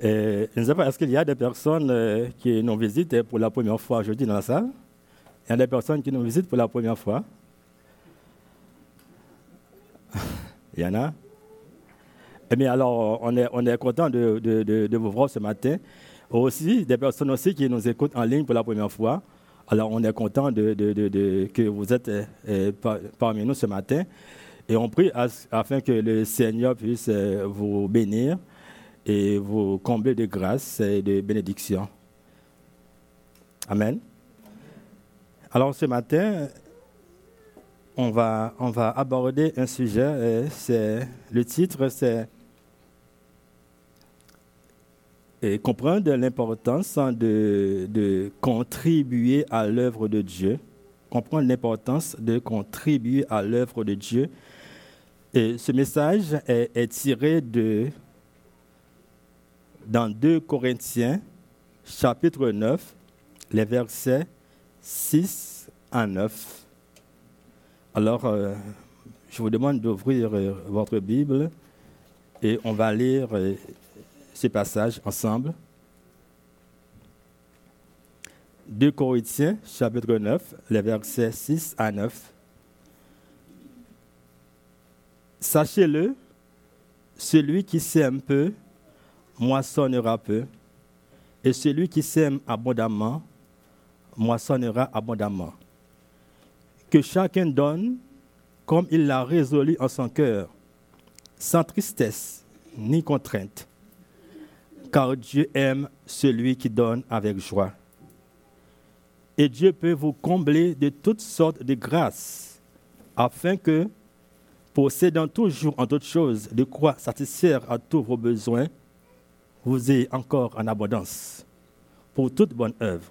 Et, je ne sais pas, est-ce qu'il y a des personnes euh, qui nous visitent pour la première fois aujourd'hui dans la salle? Il y a des personnes qui nous visitent pour la première fois? Il y en a? Eh bien, alors, on est, on est content de, de, vous voir ce matin. Aussi, des personnes aussi qui nous écoutent en ligne pour la première fois. Alors, on est content que vous êtes euh, parmi nous ce matin. Et on prie afin que le Seigneur puisse euh, vous bénir et vous combler de grâce et de bénédiction. Amen. Alors, ce matin, on va, on va aborder un sujet. C'est, le titre, c'est comprendre l'importance de, de, contribuer à l'œuvre de Dieu. Comprendre l'importance de contribuer à l'œuvre de Dieu. Et ce message est, tiré de dans 2 Corinthiens, chapitre 9, les versets 6 à 9. Alors, euh, je vous demande d'ouvrir euh, votre Bible et on va lire euh, ces passages ensemble. 2 Corinthiens, chapitre 9, les versets 6 à 9. Sachez-le, celui qui sème peu, moissonnera peu, et celui qui sème abondamment, moissonnera abondamment. Que chacun donne comme il l'a résolu en son cœur, sans tristesse ni contrainte car Dieu aime celui qui donne avec joie. Et Dieu peut vous combler de toutes sortes de grâces, afin que, possédant toujours en toutes choses de quoi satisfaire à tous vos besoins, vous ayez encore en abondance pour toute bonne œuvre.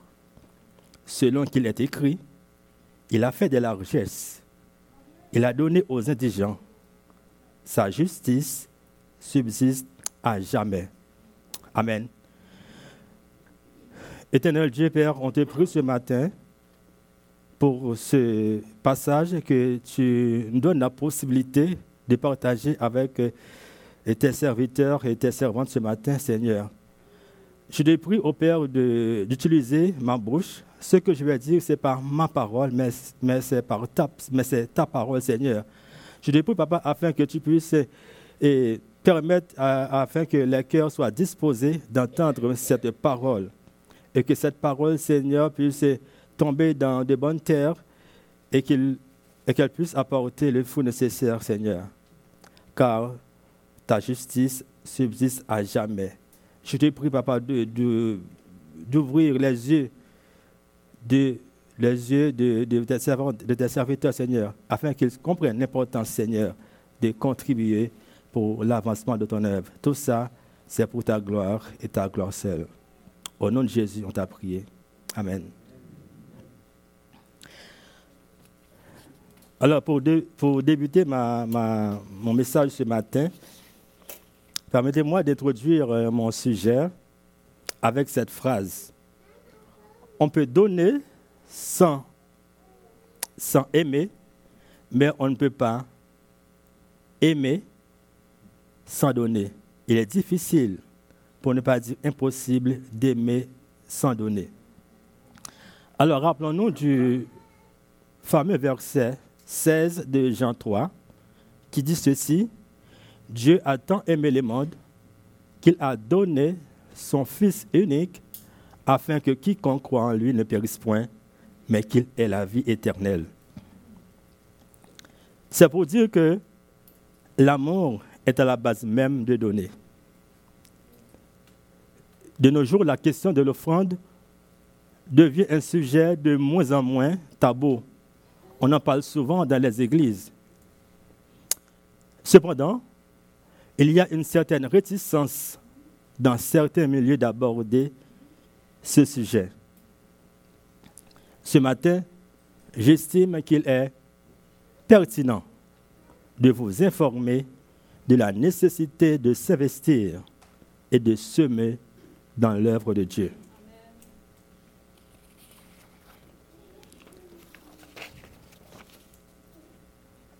Selon qu'il est écrit, il a fait des largesses, il a donné aux indigents. Sa justice subsiste à jamais. Amen. Éternel Dieu, Père, on te prie ce matin pour ce passage que tu nous donnes la possibilité de partager avec euh, tes serviteurs et tes servantes ce matin, Seigneur. Je te prie au Père d'utiliser ma bouche. Ce que je vais dire, c'est par ma parole, mais, mais c'est par ta, mais ta parole, Seigneur. Je te prie, Papa, afin que tu puisses et, permettre afin que les cœurs soient disposés d'entendre cette parole et que cette parole, Seigneur, puisse tomber dans de bonnes terres et qu'elle puisse apporter le fruit nécessaire, Seigneur. Car ta justice subsiste à jamais. Je te prie, Papa, d'ouvrir les yeux de les yeux de, de, de, tes serviteurs, Seigneur, afin qu'ils comprennent l'importance, Seigneur, de contribuer pour l'avancement de ton œuvre. Tout ça, c'est pour ta gloire et ta gloire seule. Au nom de Jésus, on t'a prié. Amen. Alors, pour, pour débuter ma, mon message ce matin, permettez-moi d'introduire euh, mon sujet avec cette phrase. On peut donner sans, sans aimer, mais on ne peut pas aimer sans donner. Il est difficile, pour ne pas dire impossible, d'aimer sans donner. Alors rappelons-nous du fameux verset 16 de Jean 3 qui dit ceci, Dieu a tant aimé le monde qu'il a donné son Fils unique afin que quiconque croit en lui ne périsse point, mais qu'il ait la vie éternelle. C'est pour dire que l'amour est à la base même de donner. De nos jours, la question de l'offrande devient un sujet de moins en moins tabou. On en parle souvent dans les églises. Cependant, il y a une certaine réticence dans certains milieux d'aborder ce sujet. Ce matin, j'estime qu'il est pertinent de vous informer de la nécessité de s'investir et de semer dans l'œuvre de Dieu.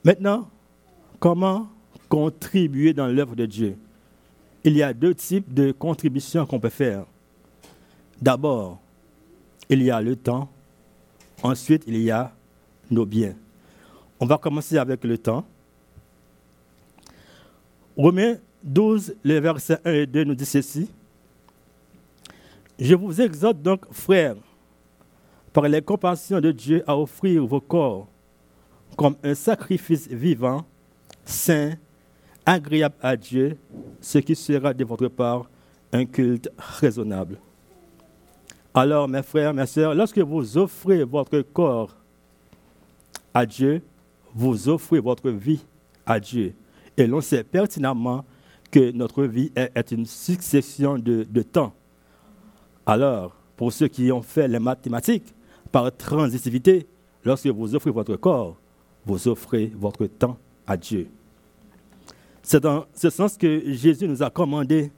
Maintenant, comment contribuer dans l'œuvre de Dieu il y a deux types de contributions qu'on peut faire. D'abord, il y a le temps. Ensuite, il y a nos biens. On va commencer avec le temps. Romains 12, les versets 1 et 2 nous dit ceci. Je vous exhorte donc, frères, par les compassions de Dieu, à offrir vos corps comme un sacrifice vivant, saint, agréable à Dieu, ce qui sera de votre part un culte raisonnable. Alors, mes frères, mes sœurs, lorsque vous offrez votre corps à Dieu, vous offrez votre vie à Dieu. Et l'on sait pertinemment que notre vie est, une succession de, de temps. Alors, pour ceux qui ont fait les mathématiques, par transitivité, lorsque vous offrez votre corps, vous offrez votre temps à Dieu. C'est dans ce sens que Jésus nous a commandé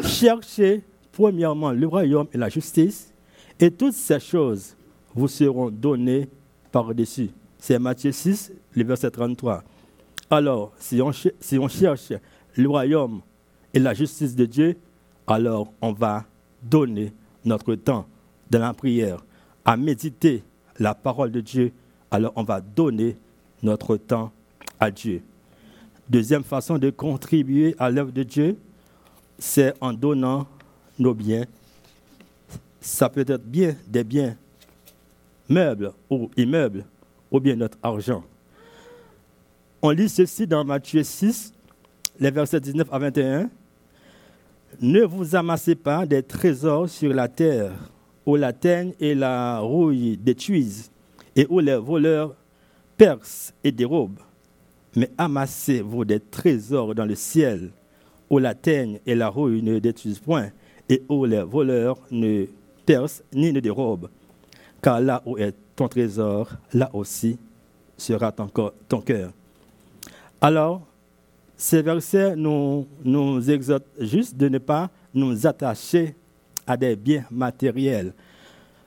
chercher premièrement le royaume et la justice, et toutes ces choses vous seront données par-dessus. C'est Matthieu 6, le verset 33. Alors, si on, si on cherche le royaume et la justice de Dieu, alors on va donner notre temps dans la prière à méditer la parole de Dieu, alors on va donner notre temps à Dieu. Deuxième façon de contribuer à l'œuvre de Dieu, c'est en donnant nos biens. Ça peut être bien des biens meubles ou immeubles, ou bien notre argent. On lit ceci dans Matthieu 6, les versets 19 à 21. Ne vous amassez pas des trésors sur la terre, où la teigne et la rouille détruisent, et où les voleurs percent et dérobent. Mais amassez-vous des trésors dans le ciel, où la teigne et la rouille ne détruisent point, et où les voleurs ne percent ni ne dérobent. Car là où est ton trésor, là aussi sera ton, ton cœur. Alors, ces versets nous, nous exhortent juste de ne pas nous attacher à des biens matériels.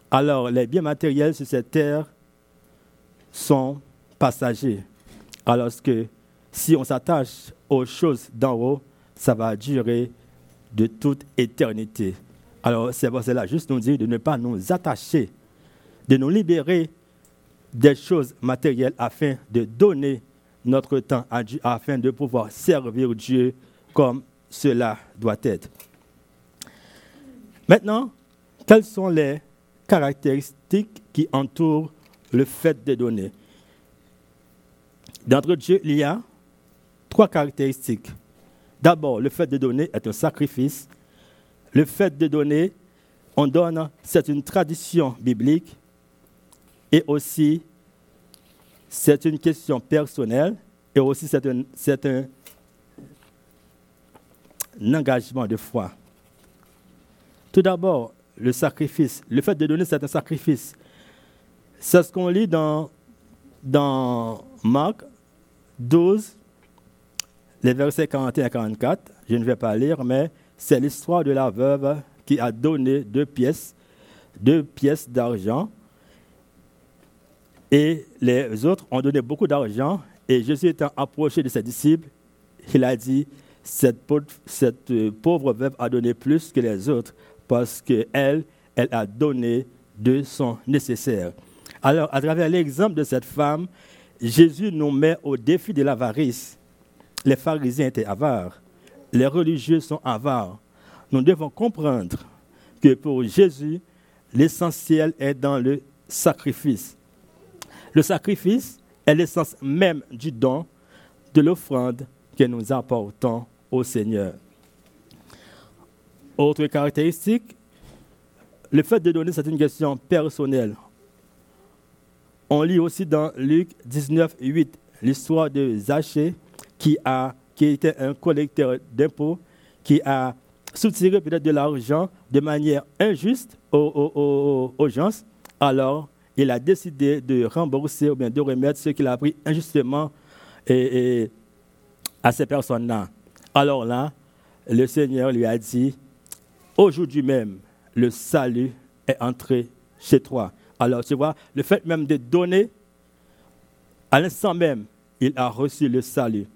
Alors, les biens matériels sur cette terre sont passagers. Alors que si on s'attache aux choses d'en haut, ça va durer de toute éternité. Alors, c'est pour cela, juste nous dire de ne pas nous attacher, de nous libérer des choses matérielles afin de donner notre temps à Dieu afin de pouvoir servir Dieu comme cela doit être. Maintenant, quelles sont les caractéristiques qui entourent le fait de donner? D'entre Dieu, il y a trois caractéristiques. D'abord, le fait de donner est un sacrifice. Le fait de donner, on donne, c'est une tradition biblique. Et aussi, c'est une question personnelle et aussi c'est un, engagement de foi. Tout d'abord, le sacrifice. Le fait de donner, c'est un sacrifice. C'est ce qu'on lit dans Marc 12, les versets 41 et 44. Je ne vais pas lire, mais c'est l'histoire de la veuve qui a donné deux pièces, deux pièces d'argent et les autres ont donné beaucoup d'argent. Et Jésus étant approché de ses disciples, il a dit, cette pauvre, cette euh, pauvre veuve a donné plus que les autres parce qu'elle, elle a donné de son nécessaire. Alors, à travers l'exemple de cette femme, Jésus nous met au défi de l'avarice. Les pharisiens étaient avares, les religieux sont avares. Nous devons comprendre que pour Jésus, l'essentiel est dans le sacrifice. Le sacrifice est l'essence même du don, de l'offrande que nous apportons au Seigneur. Autre caractéristique, le fait de donner, c'est une question personnelle. On lit aussi dans Luc 19, 8 l'histoire de Zachée qui, a, qui était un collecteur d'impôts, qui a soutiré peut-être de l'argent de manière injuste aux, aux gens. Alors, il a décidé de rembourser ou bien de remettre ce qu'il a pris injustement à ces personnes-là. Alors là, le Seigneur lui a dit, aujourd'hui même, le salut est entré chez toi. Alors tu vois, le fait même de donner, à l'instant même, il a reçu le salut.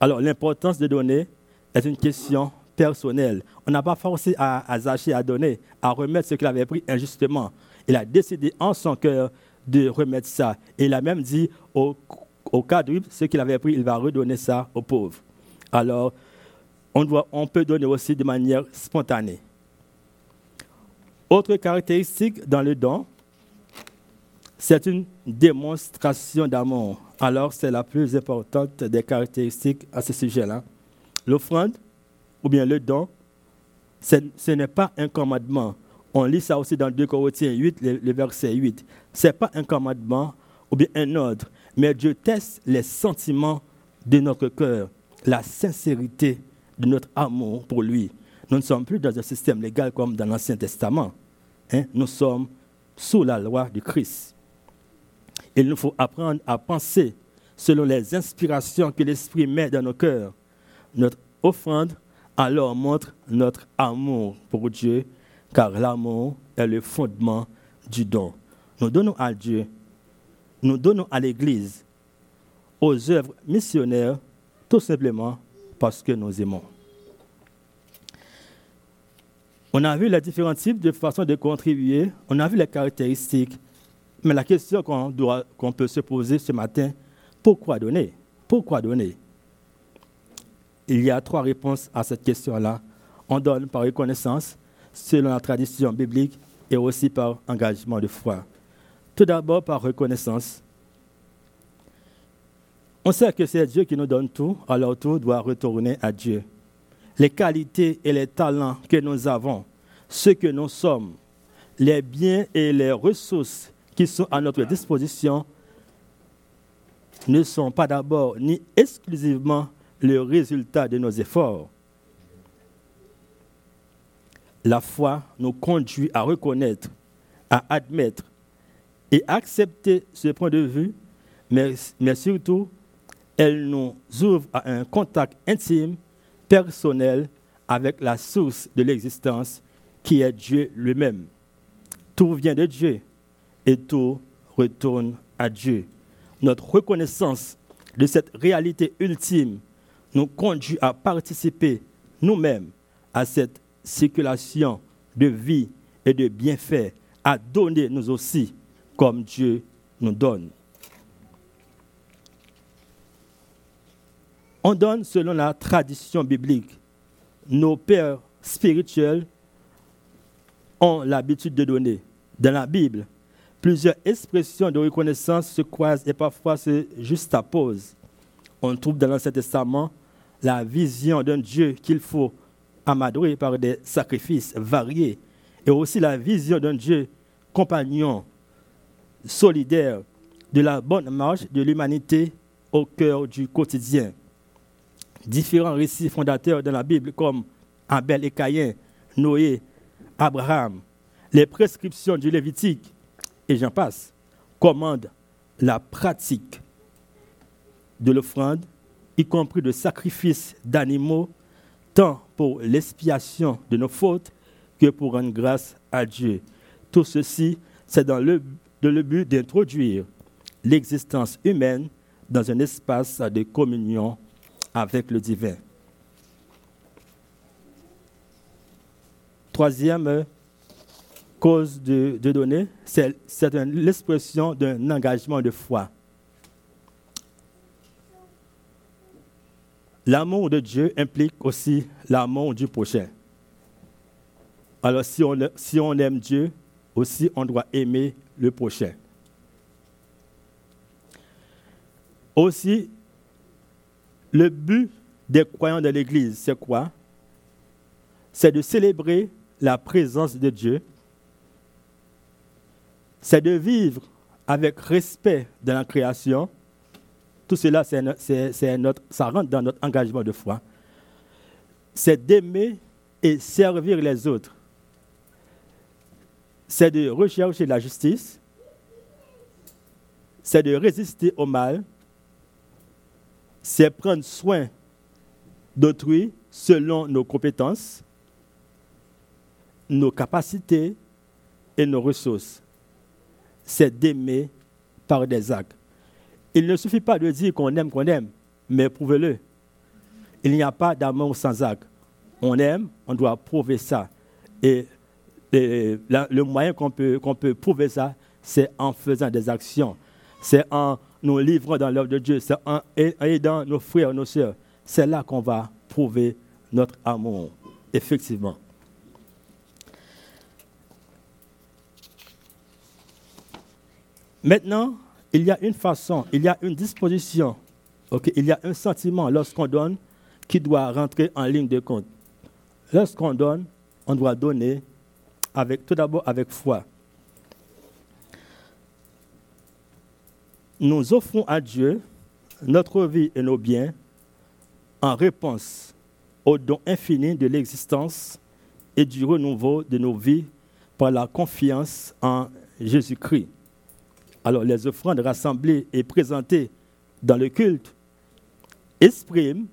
Alors l'importance de donner, est une question personnelle. On n'a pas forcé à, à à donner, à remettre ce qu'il avait pris injustement. Il a décidé en son cœur de remettre ça. Et il a même dit au, au quadruple, ce qu'il avait pris, il va redonner ça aux pauvres. Alors, on, doit, on peut donner aussi de manière spontanée. Autre caractéristique dans le don, c'est une démonstration d'amour. Alors, c'est la plus importante des caractéristiques à ce sujet-là. L'offrande, ou bien le don, ce n'est pas un commandement. On lit ça aussi dans 2 Corinthiens 8, le, verset 8. Ce n'est pas un commandement ou bien un ordre, mais Dieu teste les sentiments de notre cœur, la sincérité de notre amour pour lui. Nous ne sommes plus dans un système légal comme dans l'Ancien Testament. Hein. Nous sommes sous la loi du Christ. Il nous faut apprendre à penser selon les inspirations que l'Esprit met dans nos cœurs. Notre offrande alors montre notre amour pour Dieu, car l'amour est le fondement du don. Nous donnons à Dieu, nous donnons à l'Église, aux œuvres missionnaires, tout simplement parce que nous aimons. On a vu les différents types de façons de contribuer, on a vu les caractéristiques, mais la question qu'on peut se poser ce matin, pourquoi donner? Pourquoi donner? Il y a trois réponses à cette question-là. On donne par reconnaissance, selon la tradition biblique, et aussi par engagement de foi. Tout d'abord par reconnaissance. On sait que c'est Dieu qui nous donne tout, alors tout doit retourner à Dieu. Les qualités et les talents que nous avons, ce que nous sommes, les biens et les ressources qui sont à notre disposition ne sont pas d'abord ni exclusivement le résultat de nos efforts. La foi nous conduit à reconnaître, à admettre et accepter ce point de vue, mais, mais surtout elle nous ouvre à un contact intime, personnel avec la source de l'existence qui est Dieu lui-même. Tout vient de Dieu et tout retourne à Dieu. Notre reconnaissance de cette réalité ultime nous conduit à participer nous-mêmes à cette circulation de vie et de bienfaits, à donner nous aussi comme Dieu nous donne. On donne selon la tradition biblique. Nos pères spirituels ont l'habitude de donner. Dans la Bible, plusieurs expressions de reconnaissance se croisent et parfois se juxtaposent. On trouve dans l'Ancien Testament la vision d'un Dieu qu'il faut amadouer par des sacrifices variés et aussi la vision d'un Dieu compagnon, solidaire, de la bonne marche de l'humanité au cœur du quotidien différents récits fondateurs de la Bible comme Abel et Caïn, Noé, Abraham, les prescriptions du Lévitique, et j'en passe, commandent la pratique de l'offrande, y compris de sacrifices d'animaux, tant pour l'expiation de nos fautes que pour rendre grâce à Dieu. Tout ceci, c'est dans le, le but d'introduire l'existence humaine dans un espace de communion avec le divin. Troisième cause de, donner, c'est l'expression d'un engagement de foi. L'amour de Dieu implique aussi l'amour du prochain. Alors si on, si on aime Dieu, aussi on doit aimer le prochain. Aussi, le but des croyants de l'Église, c'est quoi? C'est de célébrer la présence de Dieu, c'est de vivre avec respect dans la création. Tout cela, c'est notre, ça rentre dans notre engagement de foi. C'est d'aimer et servir les autres. C'est de rechercher la justice. C'est de résister au mal c'est prendre soin d'autrui selon nos compétences, nos capacités et nos ressources. C'est d'aimer par des actes. Il ne suffit pas de dire qu'on aime, qu'on aime, mais prouvez-le. Il n'y a pas d'amour sans acte. On aime, on doit prouver ça. Et, le moyen qu'on peut, prouver ça, c'est en faisant des actions. C'est en nous livrant dans l'œuvre de Dieu. C'est en aidant nos frères, nos sœurs. C'est là qu'on va prouver notre amour, effectivement. Maintenant, il y a une façon, il y a une disposition, il y a un sentiment lorsqu'on donne qui doit rentrer en ligne de compte. Lorsqu'on donne, on doit donner avec, tout d'abord avec foi. Nous offrons à Dieu notre vie et nos biens en réponse au don infini de l'existence et du renouveau de nos vies par la confiance en Jésus-Christ. Alors les offrandes rassemblées et présentées dans le culte expriment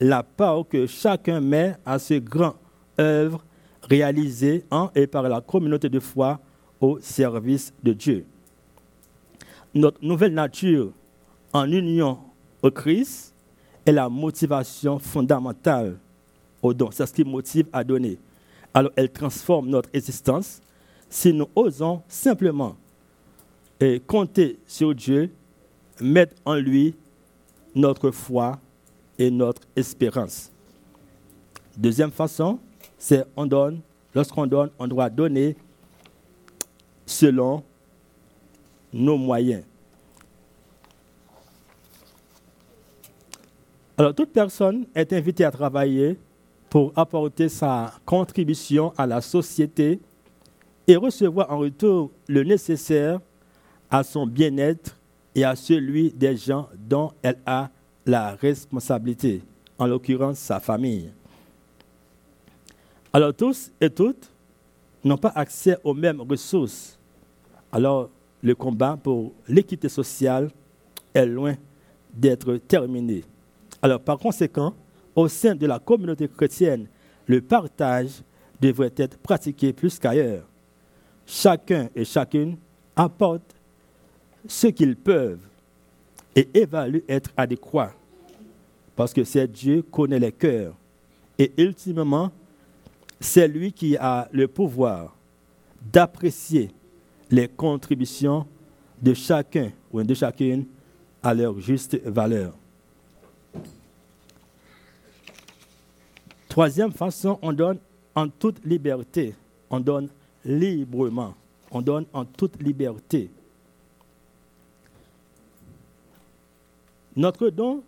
la part que chacun met à ce grand œuvre réalisée en et par la communauté de foi au service de Dieu. Notre nouvelle nature en union au Christ est la motivation fondamentale au don. C'est ce qui motive à donner. Alors elle transforme notre existence si nous osons simplement et compter sur Dieu, mettre en lui notre foi et notre espérance. Deuxième façon, c'est on donne, lorsqu'on donne, on doit donner selon nos moyens. Alors, toute personne est invitée à travailler pour apporter sa contribution à la société et recevoir en retour le nécessaire à son bien-être et à celui des gens dont elle a la responsabilité, en l'occurrence sa famille. Alors tous et toutes n'ont pas accès aux mêmes ressources. Alors le combat pour l'équité sociale est loin d'être terminé. Alors par conséquent, au sein de la communauté chrétienne, le partage devrait être pratiqué plus qu'ailleurs. Chacun et chacune apporte ce qu'ils peuvent et évaluent être adéquat. Parce que c'est Dieu qui connaît les cœurs. Et ultimement, c'est lui qui a le pouvoir d'apprécier les contributions de chacun ou de chacune à leur juste valeur. Troisième façon, on donne en toute liberté. On donne librement. On donne en toute liberté. Notre don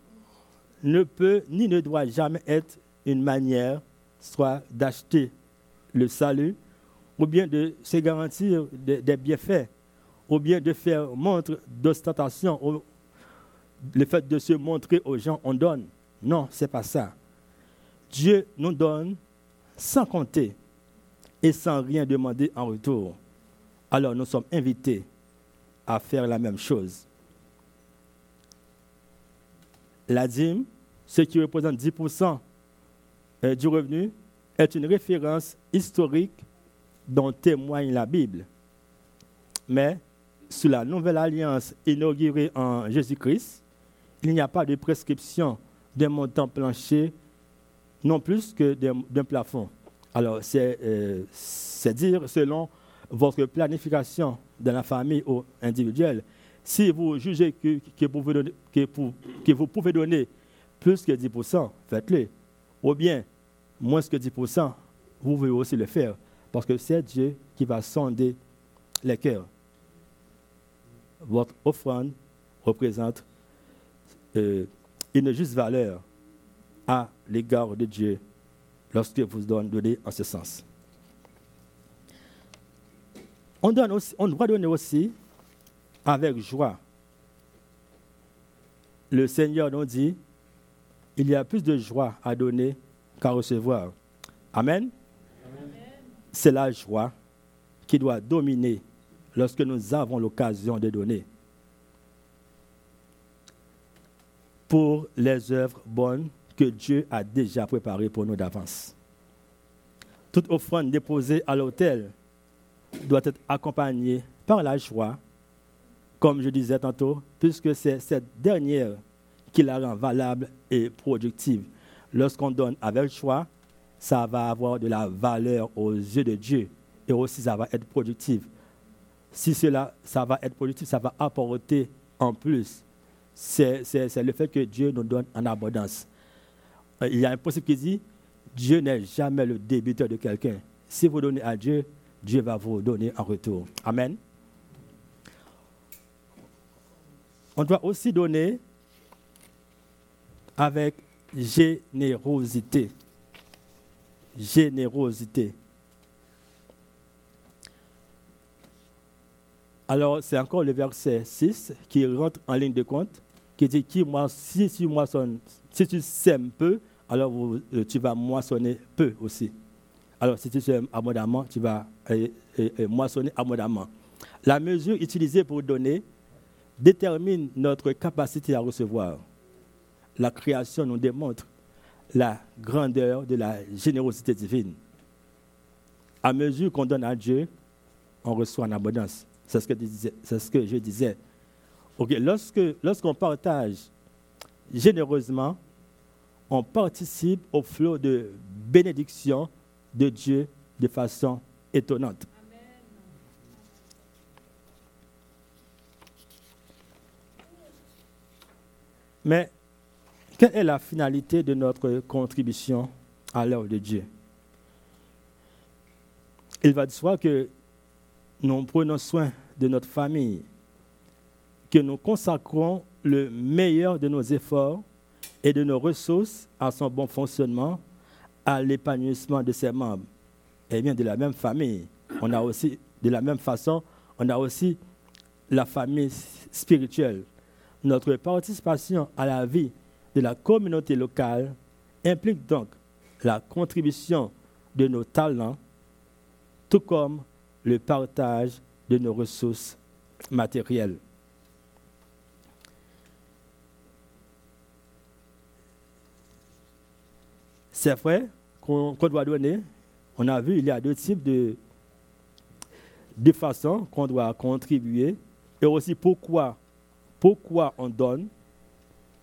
ne peut ni ne doit jamais être une manière soit d'acheter le salut, ou bien de se garantir des, bienfaits, ou bien de faire montre d'ostentation, le fait de se montrer aux gens, on donne. Non, ce n'est pas ça. Dieu nous donne sans compter et sans rien demander en retour. Alors nous sommes invités à faire la même chose. La dîme, ce qui représente 10% euh, du revenu, est une référence historique dont témoigne la Bible. Mais sous la nouvelle alliance inaugurée en Jésus-Christ, il n'y a pas de prescription d'un montant plancher, non plus que d'un plafond. Alors, euh, c'est dire selon votre planification dans la famille ou individuelle. Si vous jugez que, vous pouvez donner plus que 10%, faites-le. Ou bien, moins que 10%, vous pouvez aussi le faire. Parce que c'est Dieu qui va sonder les cœurs. Votre offrande représente euh, une juste valeur à l'égard de Dieu lorsque vous donnez en ce sens. On doit donner aussi avec joie. Le Seigneur nous dit, il y a plus de joie à donner qu'à recevoir. Amen. C'est la joie qui doit dominer lorsque nous avons l'occasion de donner. Pour les œuvres bonnes que Dieu a déjà préparées pour nous d'avance. Toute offrande déposée à l'autel doit être accompagnée par la joie comme je disais tantôt, puisque c'est cette dernière qui la rend valable et productive. lorsqu'on donne avec choix, ça va avoir de la valeur aux yeux de Dieu et aussi ça va être productif. Si cela, ça va être productif, ça va apporter en plus. C'est le fait que Dieu nous donne en abondance. Euh, il y a un principe qui dit, Dieu n'est jamais le débiteur de quelqu'un. Si vous donnez à Dieu, Dieu va vous donner en retour. Amen. On doit aussi donner avec générosité. Générosité. Alors, c'est encore le verset 6 qui rentre en ligne de compte, qui dit qui, moi, si, tu moissonnes, si tu sèmes peu, alors euh, tu vas moissonner peu aussi. Alors, si tu sèmes abondamment, tu vas euh, euh, moissonner abondamment. La mesure utilisée pour donner détermine notre capacité à recevoir. La création nous démontre la grandeur de la générosité divine. À mesure qu'on donne à Dieu, on reçoit en abondance. C'est ce que, je disais. Lorsque, lorsqu'on partage généreusement, on participe au flot de bénédiction de Dieu de façon étonnante. Mais quelle est la finalité de notre contribution à l'œuvre de Dieu? Il va de soi que nous prenons soin de notre famille, que nous consacrons le meilleur de nos efforts et de nos ressources à son bon fonctionnement, à l'épanouissement de ses membres. Et eh bien, de la même famille, on a aussi, de la même façon, on a aussi la famille spirituelle notre participation à la vie de la communauté locale implique donc la contribution de nos talents, tout comme le partage de nos ressources matérielles. C'est vrai qu'on doit donner. On a vu, il y a deux types de, de façons qu'on doit contribuer et aussi pourquoi pourquoi on donne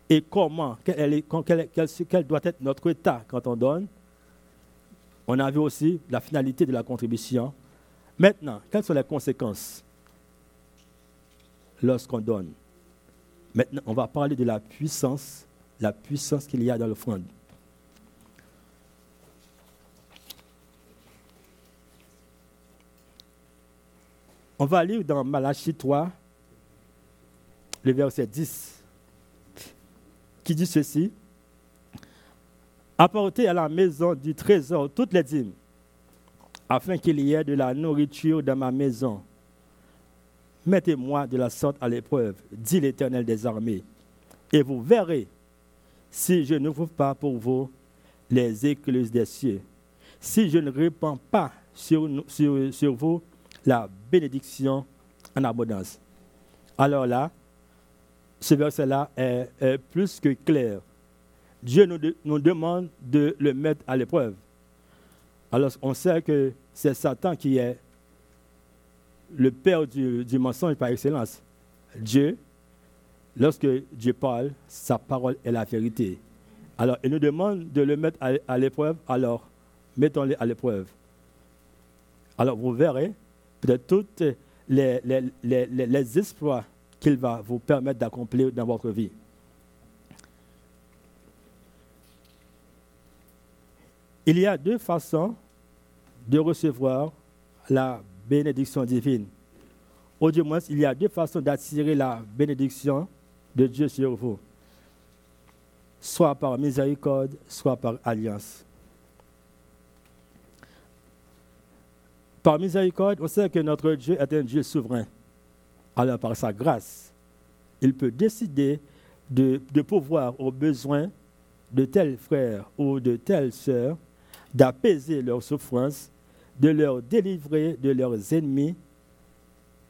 et comment, quel, doit être notre état quand on donne. On a vu aussi la finalité de la contribution. Maintenant, quelles sont les conséquences lorsqu'on donne? Maintenant, on va parler de la puissance, la puissance qu'il y a dans l'offrande. On va lire dans Malachie 3, le verset 10, qui dit ceci. Apportez à la maison du trésor toutes les dîmes, afin qu'il y ait de la nourriture dans ma maison. Mettez-moi de la sorte à l'épreuve, dit l'Éternel des armées, et vous verrez si je n'ouvre pas pour vous les écluses des cieux, si je ne répands pas sur, sur, sur vous la bénédiction en abondance. Alors là, ce verset-là est, plus que clair. Dieu nous, demande de le mettre à l'épreuve. Alors on sait que c'est Satan qui est le père du, mensonge par excellence. Dieu, lorsque Dieu parle, sa parole est la vérité. Alors il nous demande de le mettre à, l'épreuve, alors mettons-le à l'épreuve. Alors vous verrez peut-être tous les, les, qu'il va vous permettre d'accomplir dans votre vie. Il y a deux façons de recevoir la bénédiction divine. Au du moins, il y a deux façons d'attirer la bénédiction de Dieu sur vous. Soit par miséricorde, soit par alliance. Par miséricorde, on sait que notre Dieu est un Dieu souverain alors par sa grâce, il peut décider de, pouvoir aux besoins de tels frères ou de telles sœurs, d'apaiser leurs souffrances, de leur délivrer de leurs ennemis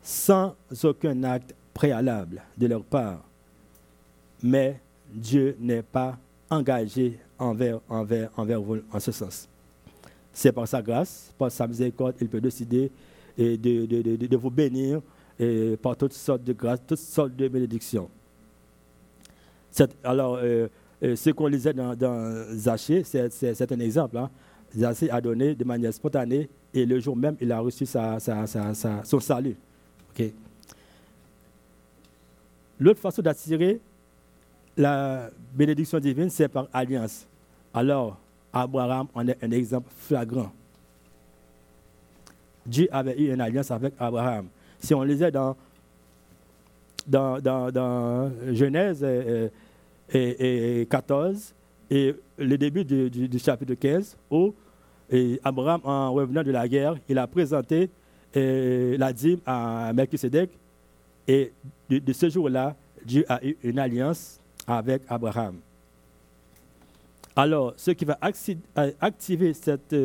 sans aucun acte préalable de leur part. Mais Dieu n'est pas engagé envers, envers, envers vous en ce sens. C'est par sa grâce, par sa miséricorde, il peut décider de, de, de, de vous bénir et par toutes sortes de grâces, toutes sortes de bénédictions. alors, euh, ce qu'on lisait dans, dans Zachée, c'est un exemple. Hein. Zachée a donné de manière spontanée et le jour même, il a reçu son salut. L'autre façon d'attirer la bénédiction divine, c'est par alliance. Alors, Abraham en est un exemple flagrant. Dieu avait eu une alliance avec Abraham. Si on lisait dans, dans, dans, Genèse et, et, 14 et le début du, chapitre 15, où Abraham, en revenant de la guerre, il a présenté la dîme à Melchizedek. Et de ce jour-là, Dieu a eu une alliance avec Abraham. Alors, ce qui va activer cette,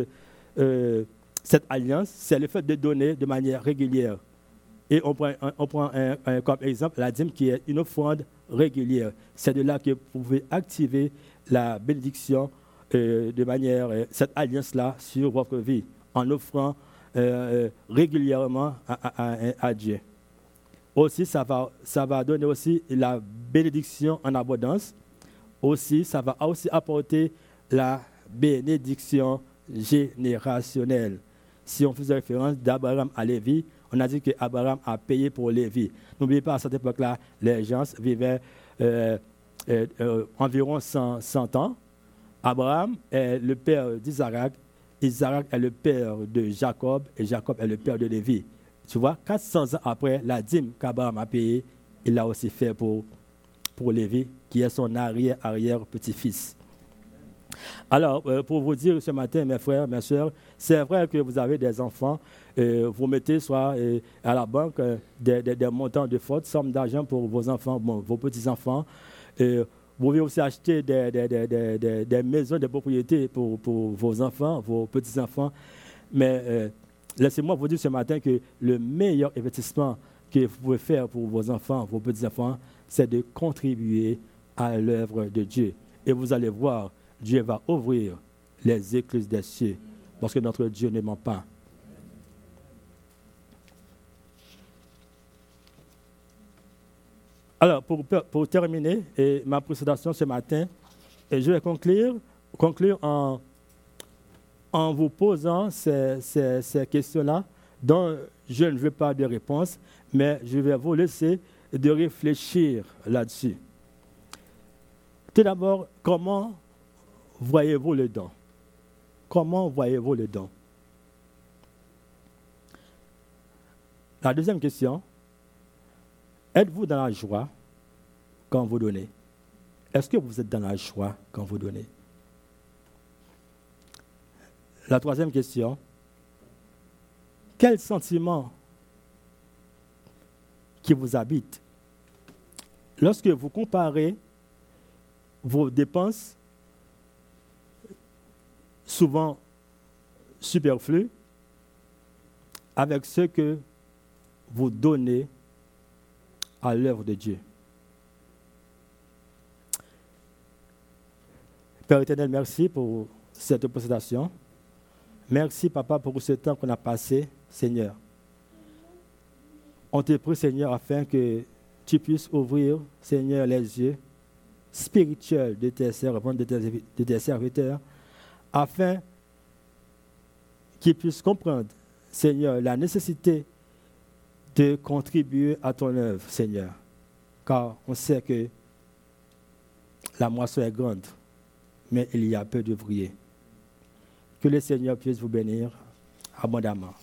euh, cette alliance, c'est le fait de donner de manière régulière. Et on prend, un, comme exemple la dîme qui est une offrande régulière. C'est de là que vous pouvez activer la bénédiction euh, de manière, euh, cette alliance-là sur votre vie, en offrant régulièrement à, à, Dieu. Aussi, ça va, ça va donner aussi la bénédiction en abondance aussi, ça va aussi apporter la bénédiction générationnelle. Si on faisait référence d'Abraham à Lévi, on a dit qu'Abraham a payé pour Lévi. N'oubliez pas, à cette époque-là, les gens vivaient euh, euh, euh, environ 100, ans. Abraham est le père d'Isaac, Isaac est le père de Jacob, et Jacob est le père de Lévi. Tu vois, 400 ans après, la dîme qu'Abraham a payée, il l'a aussi fait pour, pour Lévi, qui est son arrière-arrière-petit-fils. Alors, euh, pour vous dire ce matin, mes frères, mes soeurs, c'est vrai que vous avez des enfants, euh, vous mettez soit euh, à la banque des, montants de forte somme d'argent pour vos enfants, vos petits-enfants. vous pouvez aussi acheter des, maisons, des propriétés pour, pour, vos enfants, vos petits-enfants. Mais laissez-moi vous dire ce matin que le meilleur investissement que vous pouvez faire pour vos enfants, vos petits-enfants, c'est de contribuer à l'œuvre de Dieu. Et vous allez voir, Dieu va ouvrir les écluses des cieux, parce que notre Dieu ne ment pas. Alors, pour, pour terminer et ma présentation ce matin, je vais conclure, conclure en, en vous posant ces, ces, ces questions-là, dont je ne veux pas de réponse, mais je vais vous laisser de réfléchir là-dessus. Tout d'abord, comment voyez-vous le don? Comment voyez-vous le don? La deuxième question, êtes-vous dans la joie quand vous donnez? Est-ce que vous êtes dans la joie quand vous donnez? La troisième question, quel sentiment qui vous habite? Lorsque vous comparez vos dépenses, souvent superflues, avec ce que vous donnez à l'œuvre de Dieu. Père éternel, merci pour cette présentation. Merci, Papa, pour ce temps qu'on a passé, Seigneur. On te prie, Seigneur, afin que tu puisses ouvrir, Seigneur, les yeux spirituel de tes servants, de tes, serviteurs, afin qu'ils puissent comprendre, Seigneur, la nécessité de contribuer à ton œuvre, Seigneur. Car on sait que la moisson est grande, mais il y a peu d'ouvriers. Que le Seigneur puisse vous bénir abondamment.